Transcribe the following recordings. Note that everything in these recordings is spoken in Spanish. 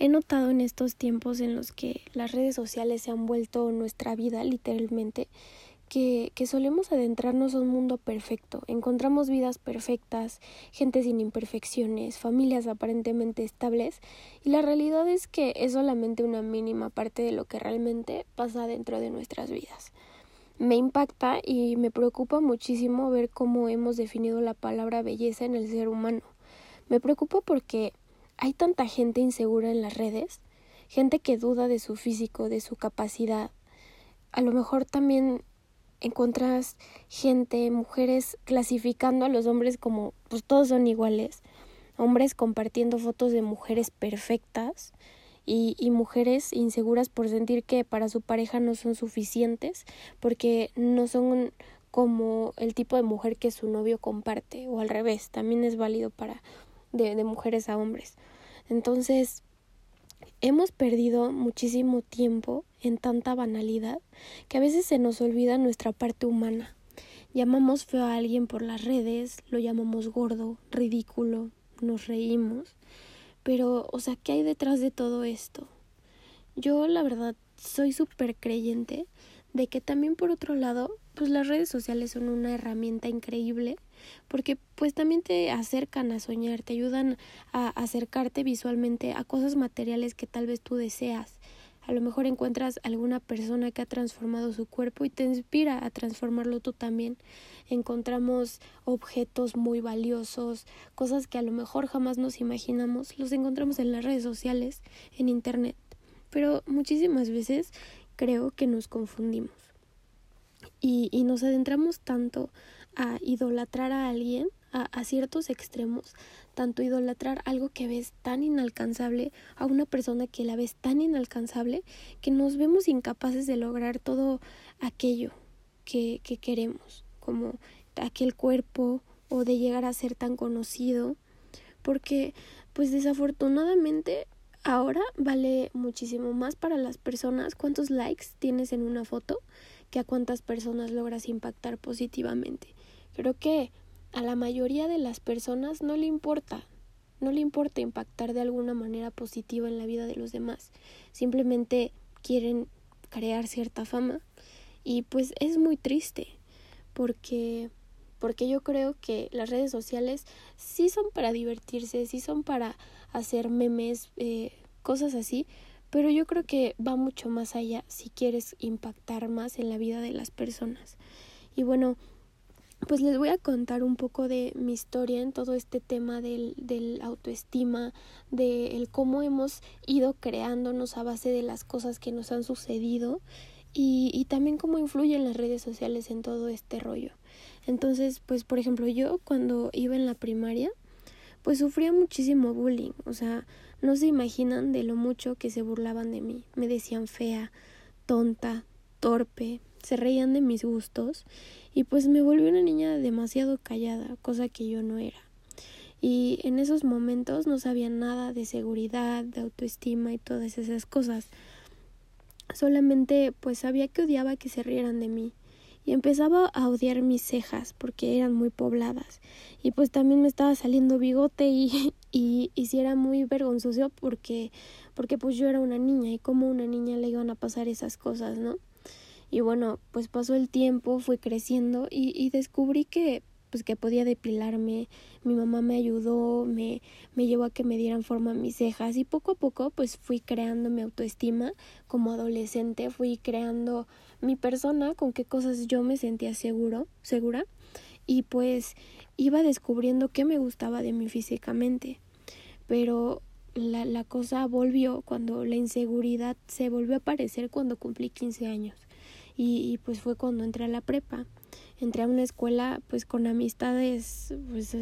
he notado en estos tiempos en los que las redes sociales se han vuelto nuestra vida literalmente, que, solemos adentrarnos a un mundo perfecto. Encontramos vidas perfectas, gente sin imperfecciones, familias aparentemente estables, y la realidad es que es solamente una mínima parte de lo que realmente pasa dentro de nuestras vidas. Me impacta y me preocupa muchísimo ver cómo hemos definido la palabra belleza en el ser humano. Me preocupa porque hay tanta gente insegura en las redes, gente que duda de su físico, de su capacidad. A lo mejor también encuentras gente, mujeres clasificando a los hombres como pues todos son iguales, hombres compartiendo fotos de mujeres perfectas y, y mujeres inseguras por sentir que para su pareja no son suficientes porque no son como el tipo de mujer que su novio comparte o al revés, también es válido para de, de mujeres a hombres. Entonces, hemos perdido muchísimo tiempo en tanta banalidad que a veces se nos olvida nuestra parte humana. Llamamos feo a alguien por las redes, lo llamamos gordo, ridículo, nos reímos. Pero, o sea, ¿qué hay detrás de todo esto? Yo, la verdad, soy súper creyente de que también por otro lado, pues las redes sociales son una herramienta increíble porque pues también te acercan a soñar, te ayudan a acercarte visualmente a cosas materiales que tal vez tú deseas. A lo mejor encuentras alguna persona que ha transformado su cuerpo y te inspira a transformarlo tú también. Encontramos objetos muy valiosos, cosas que a lo mejor jamás nos imaginamos, los encontramos en las redes sociales, en internet. Pero muchísimas veces creo que nos confundimos y, y nos adentramos tanto a idolatrar a alguien a, a, ciertos extremos, tanto idolatrar algo que ves tan inalcanzable a una persona que la ves tan inalcanzable que nos vemos incapaces de lograr todo aquello que, que queremos, como aquel cuerpo o de llegar a ser tan conocido, porque pues desafortunadamente ahora vale muchísimo más para las personas cuántos likes tienes en una foto que a cuántas personas logras impactar positivamente. Creo que a la mayoría de las personas no le importa, no le importa impactar de alguna manera positiva en la vida de los demás. Simplemente quieren crear cierta fama y pues es muy triste porque porque yo creo que las redes sociales sí son para divertirse, sí son para hacer memes, eh, cosas así, pero yo creo que va mucho más allá si quieres impactar más en la vida de las personas. Y bueno, pues les voy a contar un poco de mi historia en todo este tema del, del autoestima, de el cómo hemos ido creándonos a base de las cosas que nos han sucedido y, y también cómo influyen las redes sociales en todo este rollo. Entonces, pues por ejemplo, yo cuando iba en la primaria, pues sufría muchísimo bullying, o sea, no se imaginan de lo mucho que se burlaban de mí, me decían fea, tonta, torpe, se reían de mis gustos y pues me volví una niña demasiado callada, cosa que yo no era. Y en esos momentos no sabía nada de seguridad, de autoestima y todas esas cosas. Solamente pues sabía que odiaba que se rieran de mí y empezaba a odiar mis cejas porque eran muy pobladas y pues también me estaba saliendo bigote y, y, y era muy vergonzoso porque porque pues yo era una niña y como una niña le iban a pasar esas cosas, ¿no? Y bueno, pues pasó el tiempo, fui creciendo y, y descubrí que pues que podía depilarme, mi mamá me ayudó, me, me llevó a que me dieran forma mis cejas y poco a poco pues fui creando mi autoestima como adolescente, fui creando mi persona, con qué cosas yo me sentía seguro, segura y pues iba descubriendo qué me gustaba de mí físicamente. Pero la, la cosa volvió cuando la inseguridad se volvió a aparecer cuando cumplí 15 años. Y, y pues fue cuando entré a la prepa. Entré a una escuela pues con amistades pues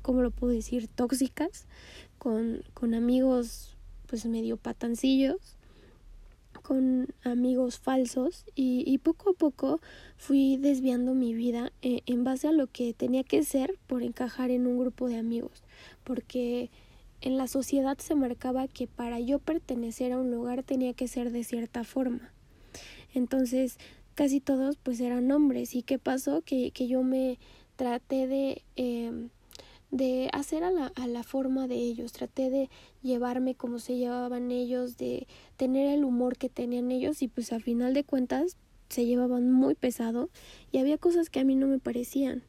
cómo lo puedo decir tóxicas con con amigos pues medio patancillos con amigos falsos y, y poco a poco fui desviando mi vida en, en base a lo que tenía que ser por encajar en un grupo de amigos. Porque en la sociedad se marcaba que para yo pertenecer a un lugar tenía que ser de cierta forma. Entonces casi todos pues eran hombres. Y qué pasó que, que yo me traté de eh, de hacer a la, a la forma de ellos, traté de llevarme como se llevaban ellos, de tener el humor que tenían ellos y pues a final de cuentas se llevaban muy pesado y había cosas que a mí no me parecían.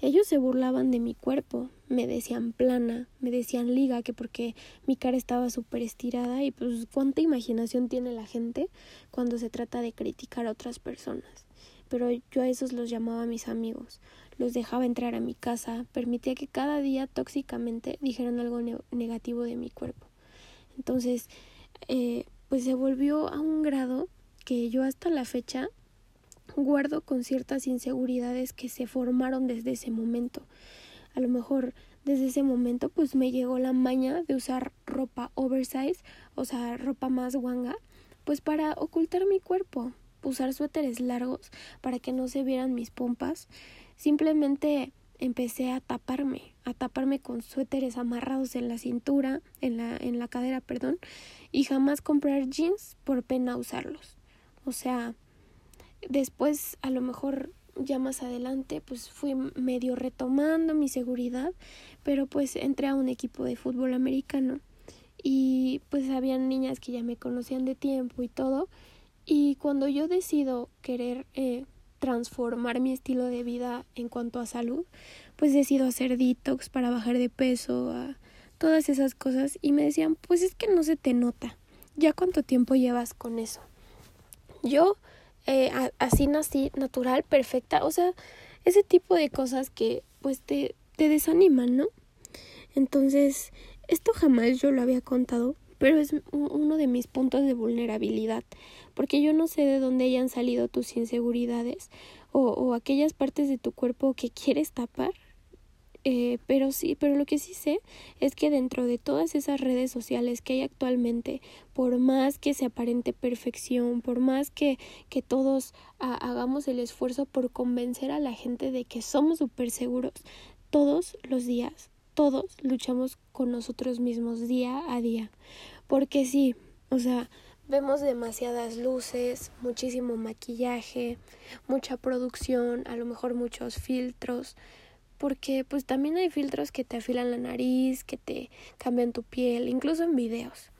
Ellos se burlaban de mi cuerpo, me decían plana, me decían liga, que porque mi cara estaba súper estirada y pues cuánta imaginación tiene la gente cuando se trata de criticar a otras personas. Pero yo a esos los llamaba mis amigos, los dejaba entrar a mi casa, permitía que cada día tóxicamente dijeran algo negativo de mi cuerpo. Entonces, eh, pues se volvió a un grado que yo hasta la fecha guardo con ciertas inseguridades que se formaron desde ese momento. A lo mejor desde ese momento pues me llegó la maña de usar ropa oversize, o sea, ropa más guanga, pues para ocultar mi cuerpo, usar suéteres largos para que no se vieran mis pompas. Simplemente empecé a taparme, a taparme con suéteres amarrados en la cintura, en la, en la cadera, perdón, y jamás comprar jeans por pena usarlos. O sea, Después, a lo mejor ya más adelante, pues fui medio retomando mi seguridad, pero pues entré a un equipo de fútbol americano y pues habían niñas que ya me conocían de tiempo y todo. Y cuando yo decido querer eh, transformar mi estilo de vida en cuanto a salud, pues decido hacer detox para bajar de peso, a todas esas cosas. Y me decían, pues es que no se te nota. ¿Ya cuánto tiempo llevas con eso? Yo eh, así nací, natural, perfecta, o sea, ese tipo de cosas que pues te, te desaniman, ¿no? Entonces, esto jamás yo lo había contado, pero es uno de mis puntos de vulnerabilidad, porque yo no sé de dónde hayan salido tus inseguridades o, o aquellas partes de tu cuerpo que quieres tapar eh, pero sí, pero lo que sí sé es que dentro de todas esas redes sociales que hay actualmente, por más que se aparente perfección, por más que, que todos hagamos el esfuerzo por convencer a la gente de que somos súper seguros, todos los días, todos luchamos con nosotros mismos día a día. Porque sí, o sea, vemos demasiadas luces, muchísimo maquillaje, mucha producción, a lo mejor muchos filtros, porque pues también hay filtros que te afilan la nariz, que te cambian tu piel, incluso en videos.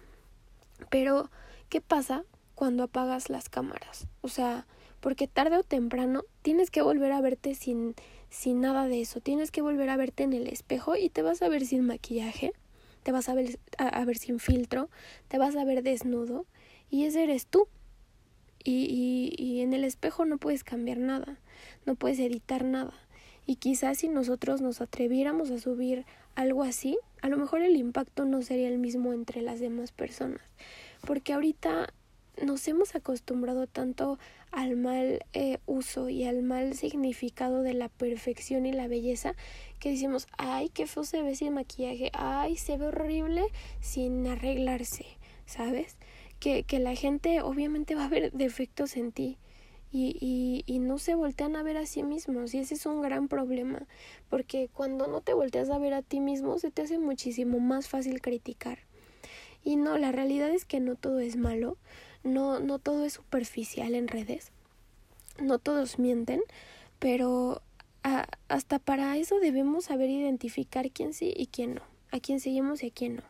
Pero, ¿qué pasa cuando apagas las cámaras? O sea, porque tarde o temprano tienes que volver a verte sin, sin nada de eso, tienes que volver a verte en el espejo y te vas a ver sin maquillaje, te vas a ver, a, ver sin filtro, te vas a ver desnudo y ese eres tú. Y, y, y en el espejo no puedes cambiar nada, no puedes editar nada y quizás si nosotros nos atreviéramos a subir algo así, a lo mejor el impacto no sería el mismo entre las demás personas. Porque ahorita nos hemos acostumbrado tanto al mal eh, uso y al mal significado de la perfección y la belleza que decimos, ay, qué feo se ve sin maquillaje, ay, se ve horrible sin arreglarse, ¿sabes? Que, que la gente obviamente va a ver defectos en ti y, y, y no se voltean a ver a sí mismos y ese es un gran problema porque cuando no te volteas a ver a ti mismo se te hace muchísimo más fácil criticar y no la realidad es que no todo es malo no no todo es superficial en redes no todos mienten pero hasta para eso debemos saber identificar quién sí y quién no a quién seguimos y a quién no.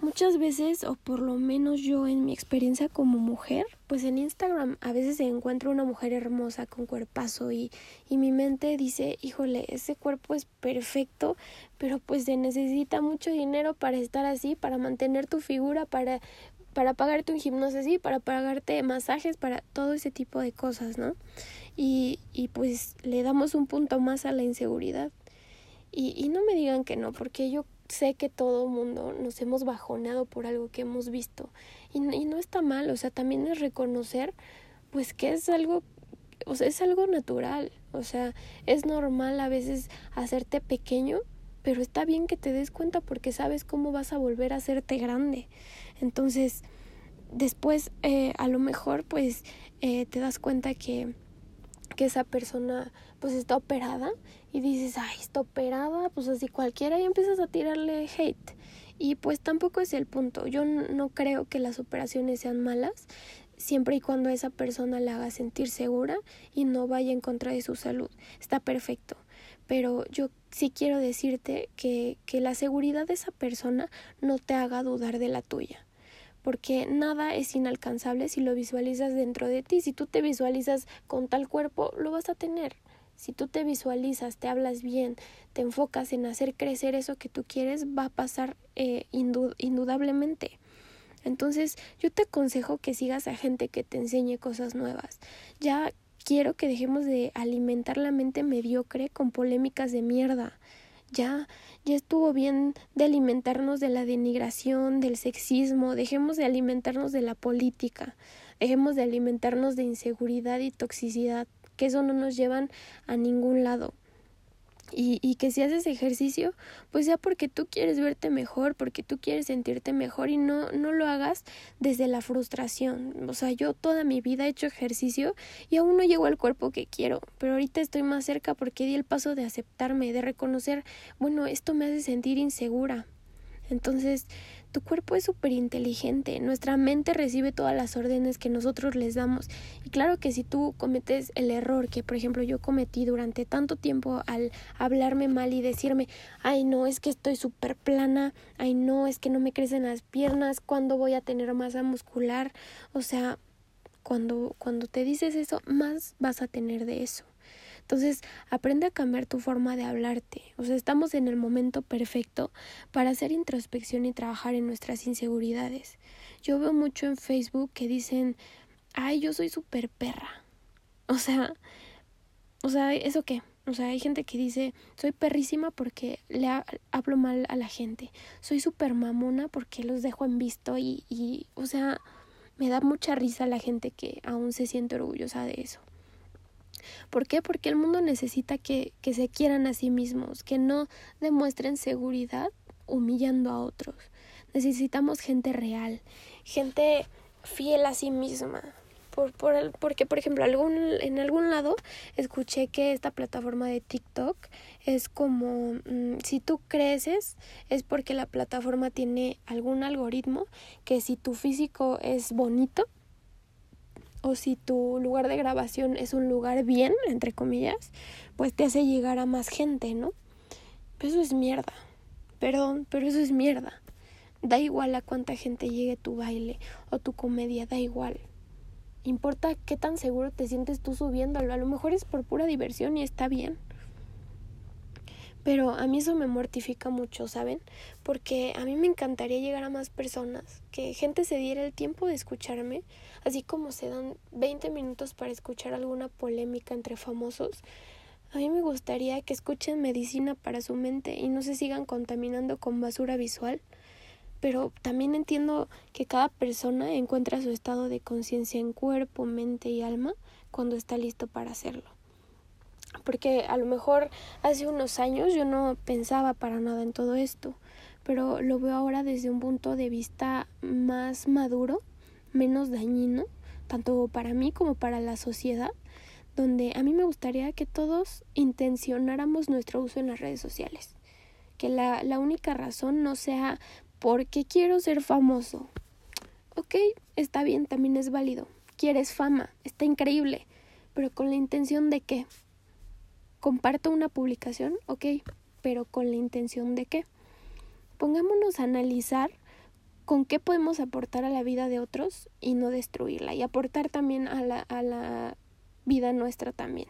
Muchas veces, o por lo menos yo en mi experiencia como mujer, pues en Instagram a veces encuentro una mujer hermosa con cuerpazo y, y mi mente dice, híjole, ese cuerpo es perfecto, pero pues se necesita mucho dinero para estar así, para mantener tu figura, para, para pagarte un gimnasio así, para pagarte masajes, para todo ese tipo de cosas, ¿no? Y, y pues le damos un punto más a la inseguridad. Y, y no me digan que no, porque yo sé que todo mundo nos hemos bajoneado por algo que hemos visto y, y, no está mal, o sea, también es reconocer pues que es algo, o sea, es algo natural, o sea, es normal a veces hacerte pequeño, pero está bien que te des cuenta porque sabes cómo vas a volver a hacerte grande. Entonces, después eh, a lo mejor pues eh, te das cuenta que que esa persona pues está operada y dices, ay, está operada, pues así cualquiera y empiezas a tirarle hate. Y pues tampoco es el punto. Yo no creo que las operaciones sean malas, siempre y cuando esa persona la haga sentir segura y no vaya en contra de su salud. Está perfecto. Pero yo sí quiero decirte que, que la seguridad de esa persona no te haga dudar de la tuya porque nada es inalcanzable si lo visualizas dentro de ti. Si tú te visualizas con tal cuerpo, lo vas a tener. Si tú te visualizas, te hablas bien, te enfocas en hacer crecer eso que tú quieres, va a pasar eh, indudablemente. Entonces, yo te aconsejo que sigas a gente que te enseñe cosas nuevas. Ya quiero que dejemos de alimentar la mente mediocre con polémicas de mierda. Ya, ya estuvo bien de alimentarnos de la denigración, del sexismo, dejemos de alimentarnos de la política, dejemos de alimentarnos de inseguridad y toxicidad que eso no nos llevan a ningún lado. Y, y, que si haces ejercicio, pues sea porque tú quieres verte mejor, porque tú quieres sentirte mejor y no, no lo hagas desde la frustración. O sea, yo toda mi vida he hecho ejercicio y aún no llego al cuerpo que quiero, pero ahorita estoy más cerca porque di el paso de aceptarme, de reconocer, bueno, esto me hace sentir insegura. Entonces, tu cuerpo es súper inteligente, nuestra mente recibe todas las órdenes que nosotros les damos. Y claro que si tú cometes el error que, por ejemplo, yo cometí durante tanto tiempo al hablarme mal y decirme, ay no, es que estoy súper plana, ay no, es que no me crecen las piernas, ¿cuándo voy a tener masa muscular? O sea, cuando, cuando te dices eso, más vas a tener de eso. Entonces, aprende a cambiar tu forma de hablarte. O sea, estamos en el momento perfecto para hacer introspección y trabajar en nuestras inseguridades. Yo veo mucho en Facebook que dicen, ay, yo soy súper perra. O sea, o sea, ¿eso qué? O sea, hay gente que dice, soy perrísima porque le hablo mal a la gente. Soy súper mamona porque los dejo en visto y, y, o sea, me da mucha risa la gente que aún se siente orgullosa de eso. ¿Por qué? Porque el mundo necesita que, que se quieran a sí mismos, que no demuestren seguridad humillando a otros. Necesitamos gente real, gente fiel a sí misma. Por, por el, porque, por ejemplo, en algún lado escuché que esta plataforma de TikTok es como mm, si tú creces es porque la plataforma tiene algún algoritmo que si tu físico es bonito, o si tu lugar de grabación es un lugar bien, entre comillas, pues te hace llegar a más gente, ¿no? Pero eso es mierda. Perdón, pero eso es mierda. Da igual a cuánta gente llegue tu baile o tu comedia, da igual. Importa qué tan seguro te sientes tú subiéndolo. A lo mejor es por pura diversión y está bien. Pero a mí eso me mortifica mucho, ¿saben? Porque a mí me encantaría llegar a más personas, que gente se diera el tiempo de escucharme, así como se dan 20 minutos para escuchar alguna polémica entre famosos. A mí me gustaría que escuchen medicina para su mente y no se sigan contaminando con basura visual. Pero también entiendo que cada persona encuentra su estado de conciencia en cuerpo, mente y alma cuando está listo para hacerlo porque a lo mejor hace unos años yo no pensaba para nada en todo esto, pero lo veo ahora desde un punto de vista más maduro, menos dañino, tanto para mí como para la sociedad, donde a mí me gustaría que todos intencionáramos nuestro uso en las redes sociales, que la, la única razón no sea porque quiero ser famoso. Ok, está bien, también es válido. Quieres fama, está increíble, pero con la intención de qué? Comparto una publicación, ok, pero con la intención de qué. Pongámonos a analizar con qué podemos aportar a la vida de otros y no destruirla y aportar también a la, a la vida nuestra también.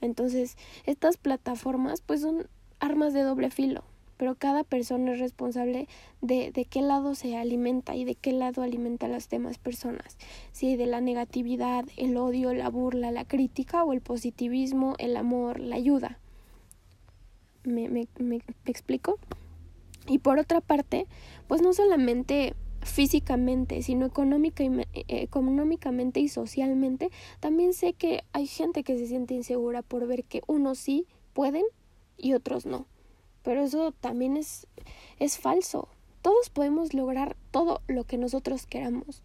Entonces, estas plataformas pues son armas de doble filo pero cada persona es responsable de, de qué lado se alimenta y de qué lado alimenta a las demás personas. Si de la negatividad, el odio, la burla, la crítica o el positivismo, el amor, la ayuda. ¿Me, me, me, explico? Y por otra parte, pues no solamente físicamente, sino eh, económicamente y socialmente, también sé que hay gente que se siente insegura por ver que unos sí pueden y otros no. Pero eso también es, es falso. Todos podemos lograr todo lo que nosotros queramos.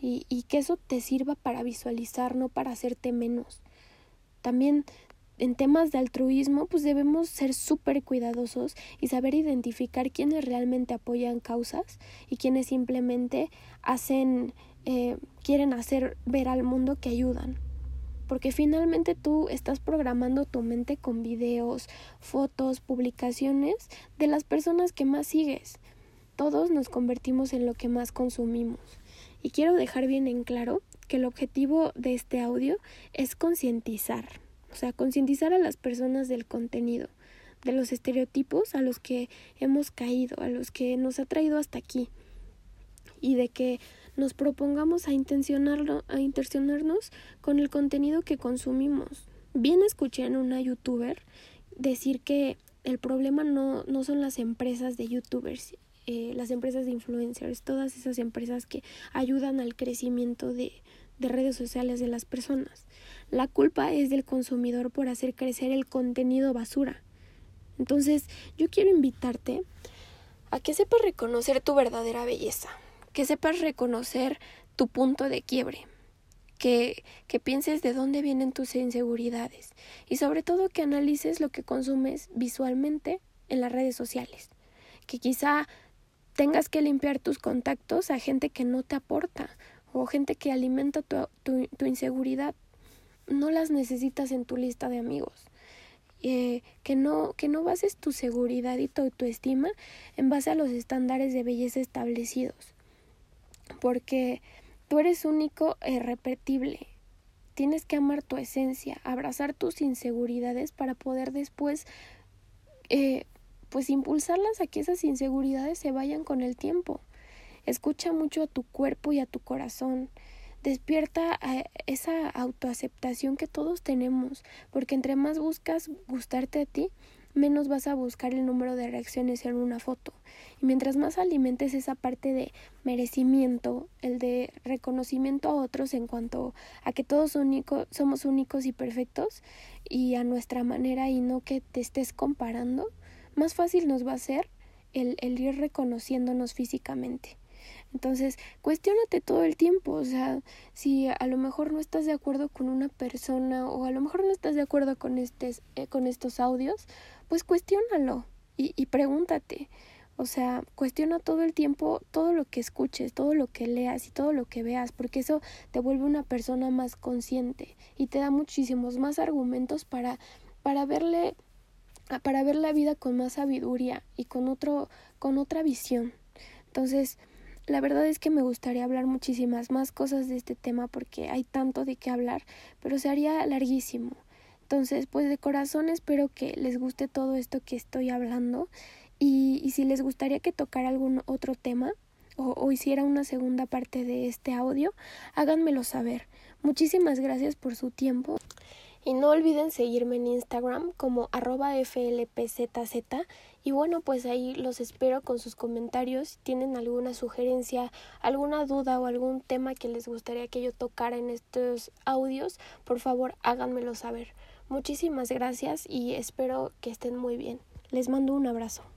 Y, y que eso te sirva para visualizar, no para hacerte menos. También en temas de altruismo, pues debemos ser súper cuidadosos y saber identificar quiénes realmente apoyan causas y quienes simplemente hacen, eh, quieren hacer ver al mundo que ayudan. Porque finalmente tú estás programando tu mente con videos, fotos, publicaciones de las personas que más sigues. Todos nos convertimos en lo que más consumimos. Y quiero dejar bien en claro que el objetivo de este audio es concientizar, o sea, concientizar a las personas del contenido, de los estereotipos a los que hemos caído, a los que nos ha traído hasta aquí, y de que nos propongamos a, intencionarlo, a intencionarnos con el contenido que consumimos. Bien escuché en una youtuber decir que el problema no, no son las empresas de youtubers, eh, las empresas de influencers, todas esas empresas que ayudan al crecimiento de, de redes sociales de las personas. La culpa es del consumidor por hacer crecer el contenido basura. Entonces, yo quiero invitarte a que sepas reconocer tu verdadera belleza, que sepas reconocer tu punto de quiebre, que, que pienses de dónde vienen tus inseguridades y sobre todo que analices lo que consumes visualmente en las redes sociales, que quizá tengas que limpiar tus contactos a gente que no te aporta o gente que alimenta tu, tu, inseguridad. No las necesitas en tu lista de amigos. Eh, que no que no bases tu seguridad y tu autoestima en base a los estándares de belleza establecidos porque tú eres único e irrepetible tienes que amar tu esencia abrazar tus inseguridades para poder después eh, pues impulsarlas a que esas inseguridades se vayan con el tiempo. Escucha mucho a tu cuerpo y a tu corazón. Despierta esa autoaceptación que todos tenemos, porque entre más buscas gustarte a ti, menos vas a buscar el número de reacciones en una foto. Y mientras más alimentes esa parte de merecimiento, el de reconocimiento a otros en cuanto a que todos somos únicos y perfectos y a nuestra manera y no que te estés comparando, más fácil nos va a ser el, el ir reconociéndonos físicamente. Entonces, cuestionate todo el tiempo, o sea, si a lo mejor no estás de acuerdo con una persona o a lo mejor no estás de acuerdo con, este, con estos audios, pues cuestiónalo y, y pregúntate. O sea, cuestiona todo el tiempo todo lo que escuches, todo lo que leas y todo lo que veas, porque eso te vuelve una persona más consciente y te da muchísimos más argumentos para, para verle para ver la vida con más sabiduría y con otro con otra visión. Entonces, la verdad es que me gustaría hablar muchísimas más cosas de este tema porque hay tanto de qué hablar, pero se haría larguísimo. Entonces, pues de corazón espero que les guste todo esto que estoy hablando y, y si les gustaría que tocara algún otro tema o, o hiciera una segunda parte de este audio, háganmelo saber. Muchísimas gracias por su tiempo. Y no olviden seguirme en Instagram como arroba flpzz. Y bueno, pues ahí los espero con sus comentarios. Si tienen alguna sugerencia, alguna duda o algún tema que les gustaría que yo tocara en estos audios, por favor háganmelo saber. Muchísimas gracias y espero que estén muy bien. Les mando un abrazo.